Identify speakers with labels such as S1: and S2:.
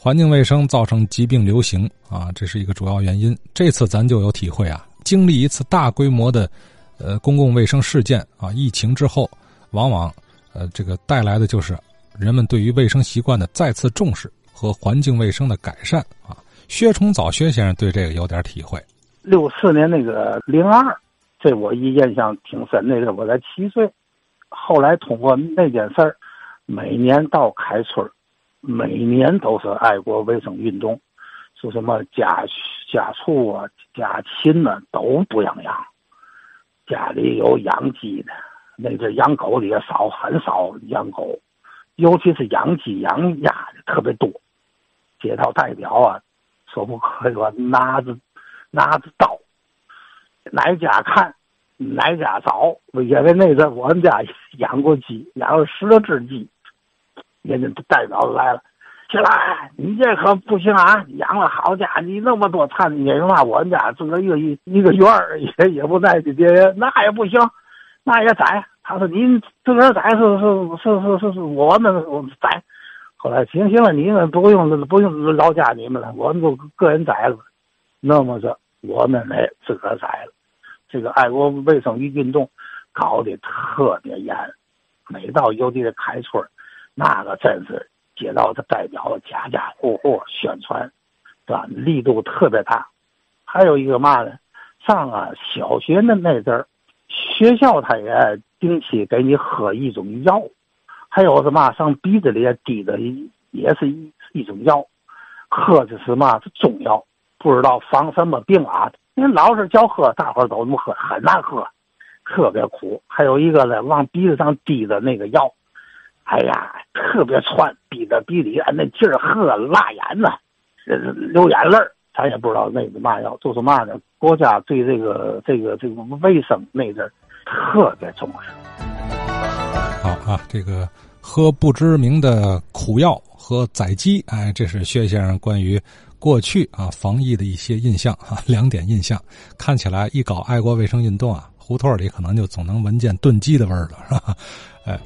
S1: 环境卫生造成疾病流行啊，这是一个主要原因。这次咱就有体会啊，经历一次大规模的，呃，公共卫生事件啊，疫情之后，往往，呃，这个带来的就是人们对于卫生习惯的再次重视和环境卫生的改善啊。薛崇藻薛先生对这个有点体会。
S2: 六四年那个零二，这我印象挺深。那个我才七岁，后来通过那件事儿，每年到开春。每年都是爱国卫生运动，说什么家家畜啊、家禽呢都不让养，家里有养鸡的，那阵养狗的也少，很少养狗，尤其是养鸡养鸭的特别多。街道代表啊，说不可以说拿着拿着刀，哪家看哪家找，因为那阵我们家养过鸡，养了十多只鸡。人家代表来了，起来！你这可不行啊！养了好家，你那么多产，因为嘛，我们家自个一个一一个园儿也也不在别人，那也不行，那也宰。他说您自个儿宰是是是是是是我们宰。后来行行了，你们不用不用劳驾你们了，我们都个人宰了。那么着，我们来自个儿宰了。这个爱国卫生与运动搞得特别严，每到有的开春那个真是街道的代表，家家户户宣传，对吧？力度特别大。还有一个嘛呢？上啊小学的那阵儿，学校他也定期给你喝一种药，还有什么上鼻子里滴的也是一一种药，喝的是嘛？是中药，不知道防什么病啊？你老是叫喝，大伙儿都这么喝，很难喝，特别苦。还有一个呢，往鼻子上滴的那个药。哎呀，特别窜，逼着鼻里那劲儿喝辣眼呢，流眼泪儿。咱也不知道那个嘛药，就是嘛呢？国家对这个这个这个卫生那阵儿特别重视。
S1: 好啊，这个喝不知名的苦药和宰鸡，哎，这是薛先生关于过去啊防疫的一些印象啊，两点印象。看起来一搞爱国卫生运动啊，胡同里可能就总能闻见炖鸡的味儿了，是吧？哎。